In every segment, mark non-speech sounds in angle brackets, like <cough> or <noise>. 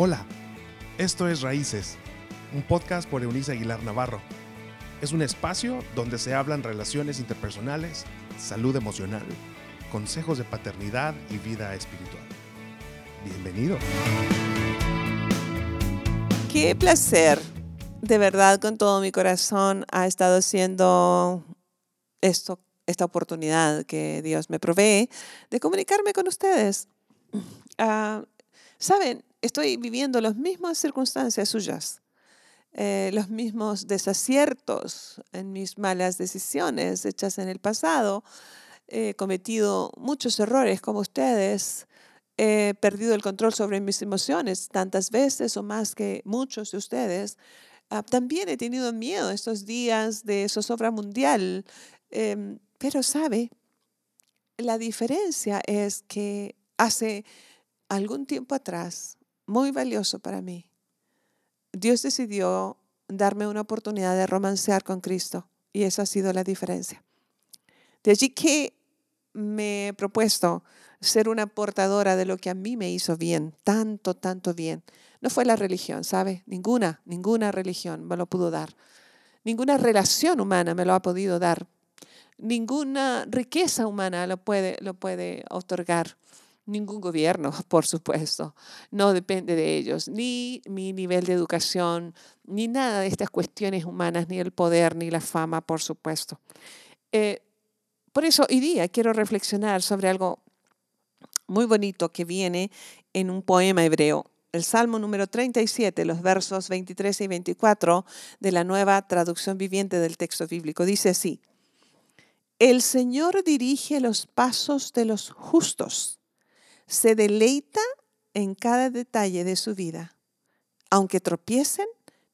Hola, esto es Raíces, un podcast por Eunice Aguilar Navarro. Es un espacio donde se hablan relaciones interpersonales, salud emocional, consejos de paternidad y vida espiritual. Bienvenido. Qué placer, de verdad, con todo mi corazón, ha estado siendo esto, esta oportunidad que Dios me provee de comunicarme con ustedes. Ah, Saben, estoy viviendo las mismas circunstancias suyas, eh, los mismos desaciertos en mis malas decisiones hechas en el pasado. He cometido muchos errores como ustedes. He perdido el control sobre mis emociones tantas veces o más que muchos de ustedes. Ah, también he tenido miedo estos días de zozobra mundial. Em, pero sabe, la diferencia es que hace algún tiempo atrás, muy valioso para mí, Dios decidió darme una oportunidad de romancear con Cristo y esa ha sido la diferencia. De allí que me he propuesto ser una portadora de lo que a mí me hizo bien, tanto, tanto bien. No fue la religión, ¿sabe? Ninguna, ninguna religión me lo pudo dar. Ninguna relación humana me lo ha podido dar. Ninguna riqueza humana lo puede, lo puede otorgar. Ningún gobierno, <laughs> por supuesto, no depende de ellos, ni mi nivel de educación, ni nada de estas cuestiones humanas, ni el poder, ni la fama, por supuesto. Eh, por eso hoy día quiero reflexionar sobre algo muy bonito que viene en un poema hebreo, el Salmo número 37, los versos 23 y 24 de la nueva traducción viviente del texto bíblico. Dice así, el Señor dirige los pasos de los justos se deleita en cada detalle de su vida. Aunque tropiecen,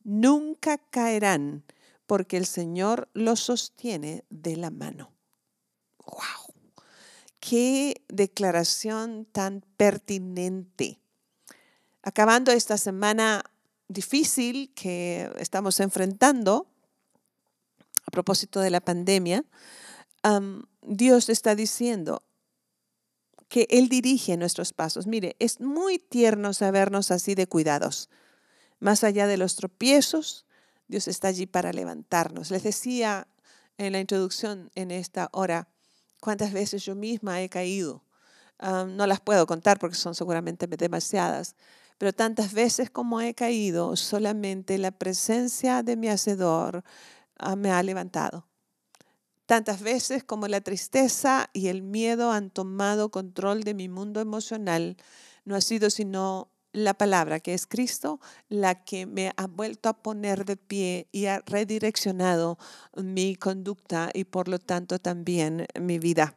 nunca caerán, porque el Señor los sostiene de la mano. ¡Wow! ¡Qué declaración tan pertinente! Acabando esta semana difícil que estamos enfrentando, a propósito de la pandemia, Dios está diciendo, que Él dirige nuestros pasos. Mire, es muy tierno sabernos así de cuidados. Más allá de los tropiezos, Dios está allí para levantarnos. Les decía en la introducción en esta hora cuántas veces yo misma he caído. no las puedo contar porque son seguramente demasiadas, pero tantas veces como he caído, solamente la presencia de mi Hacedor ah, me ha levantado. Tantas veces como la tristeza y el miedo han tomado control de mi mundo emocional, no ha sido sino la palabra que es Cristo la que me ha vuelto a poner de pie y ha redireccionado mi conducta y por lo tanto también mi vida.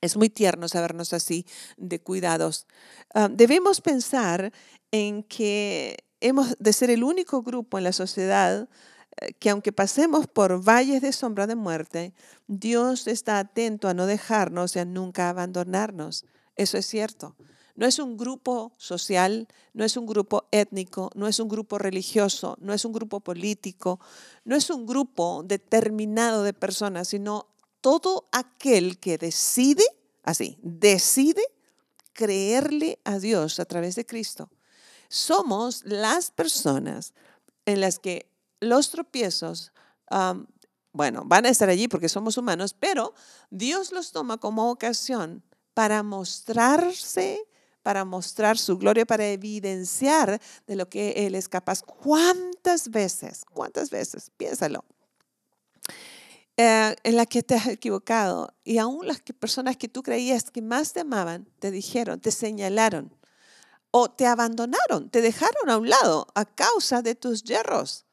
Es muy tierno sabernos así de cuidados. Ah, debemos pensar en que hemos de ser el único grupo en la sociedad que aunque pasemos por valles de sombra de muerte, Dios está atento a no dejarnos y a nunca abandonarnos. Eso es cierto. No es un grupo social, no es un grupo étnico, no es un grupo religioso, no es un grupo político, no es un grupo determinado de personas, sino todo aquel que decide, así, decide creerle a Dios a través de Cristo. Somos las personas en las que los tropiezos, bueno, van a estar allí porque somos humanos, pero Dios los toma como ocasión para mostrarse, para mostrar su gloria, para evidenciar de lo que Él es capaz. ¿Cuántas veces? ¿Cuántas veces? Piénsalo. Eh, en la que te has equivocado y aún las personas que tú creías que más te amaban te dijeron, te señalaron o te abandonaron, te dejaron a un lado a causa de tus yerros.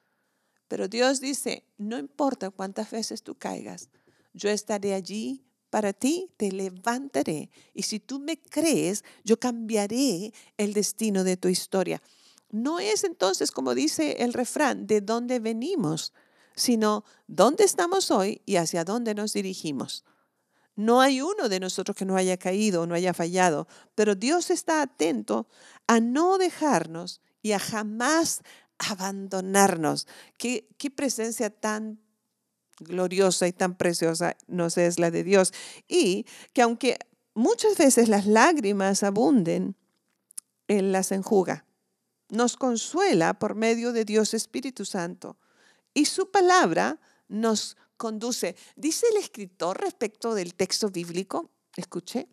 Pero Dios dice, no importa cuántas veces tú caigas, yo estaré allí para ti, te levantaré. Y si tú me crees, yo cambiaré el destino de tu historia. No es entonces, como dice el refrán, de dónde venimos, sino dónde estamos hoy y hacia dónde nos dirigimos. No hay uno de nosotros que no haya caído o no haya fallado, pero Dios está atento a no dejarnos y a jamás abandonarnos. ¿Qué, qué presencia tan gloriosa y tan preciosa nos es la de Dios. Y que aunque muchas veces las lágrimas abunden, Él las enjuga. nos consuela por medio de Dios Espíritu Santo y su palabra nos conduce. Dice el escritor respecto del texto bíblico, escuché,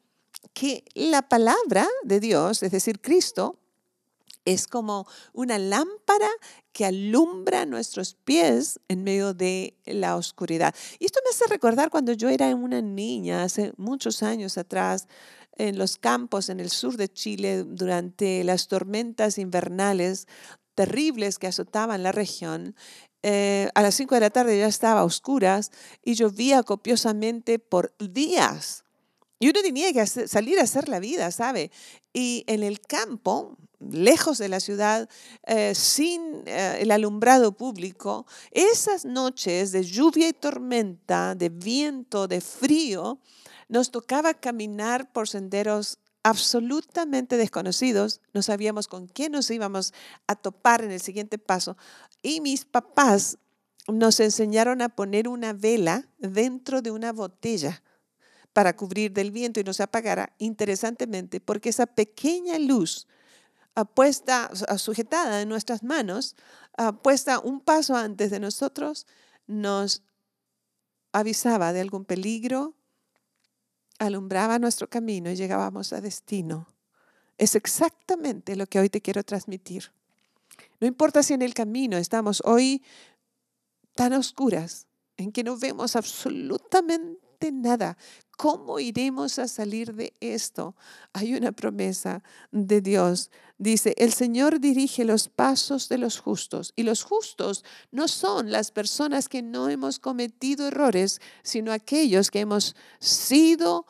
que la palabra de Dios, es decir, Cristo, es como una lámpara que alumbra nuestros pies en medio de la oscuridad. Y esto me hace recordar cuando yo era una niña, hace muchos años atrás, en los campos en el sur de Chile, durante las tormentas invernales terribles que azotaban la región. Eh, a las 5 de la tarde ya estaba a oscuras y llovía copiosamente por días. Y uno tenía que salir a hacer la vida, ¿sabe? Y en el campo, lejos de la ciudad, eh, sin eh, el alumbrado público, esas noches de lluvia y tormenta, de viento, de frío, nos tocaba caminar por senderos absolutamente desconocidos, no sabíamos con quién nos íbamos a topar en el siguiente paso. Y mis papás nos enseñaron a poner una vela dentro de una botella para cubrir del viento y no se apagara, interesantemente, porque esa pequeña luz puesta, sujetada en nuestras manos, puesta un paso antes de nosotros, nos avisaba de algún peligro, alumbraba nuestro camino y llegábamos a destino. Es exactamente lo que hoy te quiero transmitir. No importa si en el camino estamos hoy tan oscuras, en que no vemos absolutamente nada, ¿Cómo iremos a salir de esto? Hay una promesa de Dios. Dice, el Señor dirige los pasos de los justos. Y los justos no son las personas que no hemos cometido errores, sino aquellos que hemos sido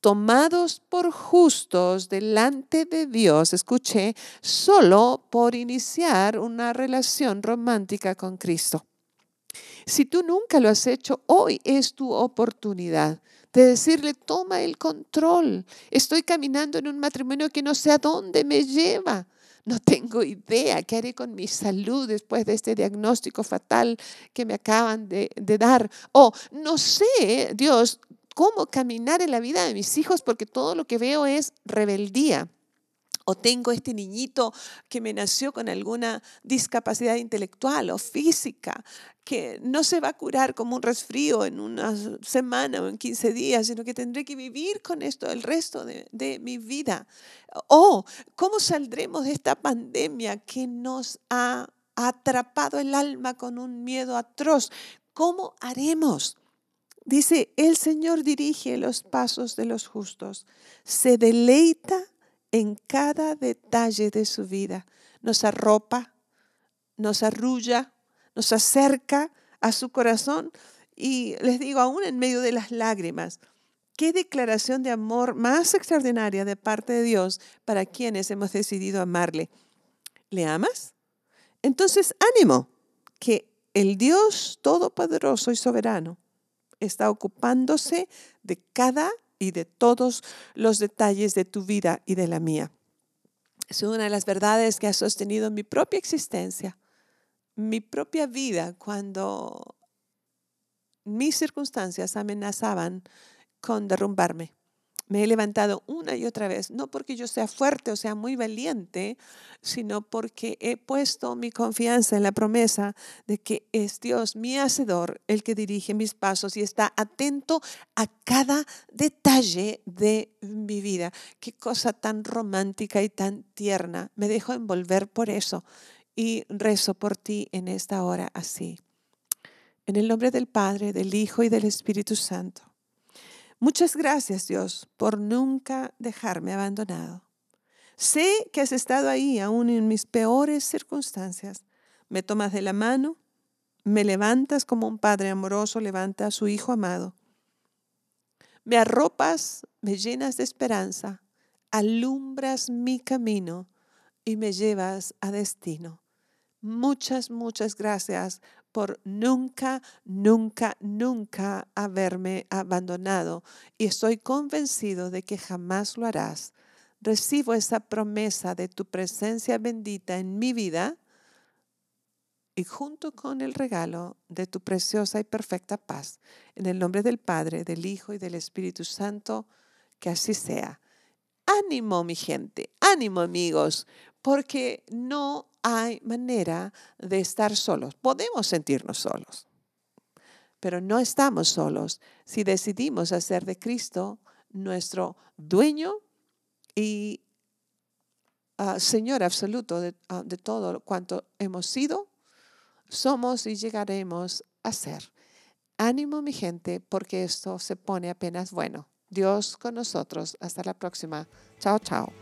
tomados por justos delante de Dios, escuché, solo por iniciar una relación romántica con Cristo. Si tú nunca lo has hecho, hoy es tu oportunidad de decirle, toma el control. Estoy caminando en un matrimonio que no sé a dónde me lleva. No tengo idea qué haré con mi salud después de este diagnóstico fatal que me acaban de, de dar. O no sé, Dios, cómo caminar en la vida de mis hijos porque todo lo que veo es rebeldía o tengo este niñito que me nació con alguna discapacidad intelectual o física, que no se va a curar como un resfrío en una semana o en 15 días, sino que tendré que vivir con esto el resto de, mi vida. O cómo saldremos de esta pandemia que nos ha atrapado el alma con un miedo atroz. ¿Cómo haremos? Dice, el Señor dirige los pasos de los justos, se deleita en cada detalle de su vida. Nos arropa, nos arrulla, nos acerca a su corazón y les digo, aún en medio de las lágrimas, qué declaración de amor más extraordinaria de parte de Dios para quienes hemos decidido amarle. ¿Le amas? Entonces, ánimo, que el Dios Todopoderoso y Soberano está ocupándose de cada y de todos los detalles de tu vida y de la mía. Es una de las verdades que ha sostenido mi propia existencia, mi propia vida, cuando mis circunstancias amenazaban con derrumbarme. Me he levantado una y otra vez, no porque yo sea fuerte o sea muy valiente, sino porque he puesto mi confianza en la promesa de que es Dios, mi hacedor, el que dirige mis pasos y está atento a cada detalle de mi vida. Qué cosa tan romántica y tan tierna. Me dejo envolver por eso y rezo por ti en esta hora así. En el nombre del Padre, del Hijo y del Espíritu Santo. Muchas gracias Dios por nunca dejarme abandonado. Sé que has estado ahí aún en mis peores circunstancias. Me tomas de la mano, me levantas como un padre amoroso levanta a su hijo amado. Me arropas, me llenas de esperanza, alumbras mi camino y me llevas a destino. Muchas, muchas gracias por nunca, nunca, nunca haberme abandonado y estoy convencido de que jamás lo harás. Recibo esa promesa de tu presencia bendita en mi vida y junto con el regalo de tu preciosa y perfecta paz. En el nombre del Padre, del Hijo y del Espíritu Santo, que así sea. Ánimo, mi gente, ánimo, amigos, porque no hay manera de estar solos. Podemos sentirnos solos, pero no estamos solos si decidimos hacer de Cristo nuestro dueño y ah, Señor absoluto de, ah, de todo cuanto hemos sido, somos y llegaremos a ser. Ánimo mi gente, porque esto se pone apenas bueno. Dios con nosotros. Hasta la próxima. Chao, chao.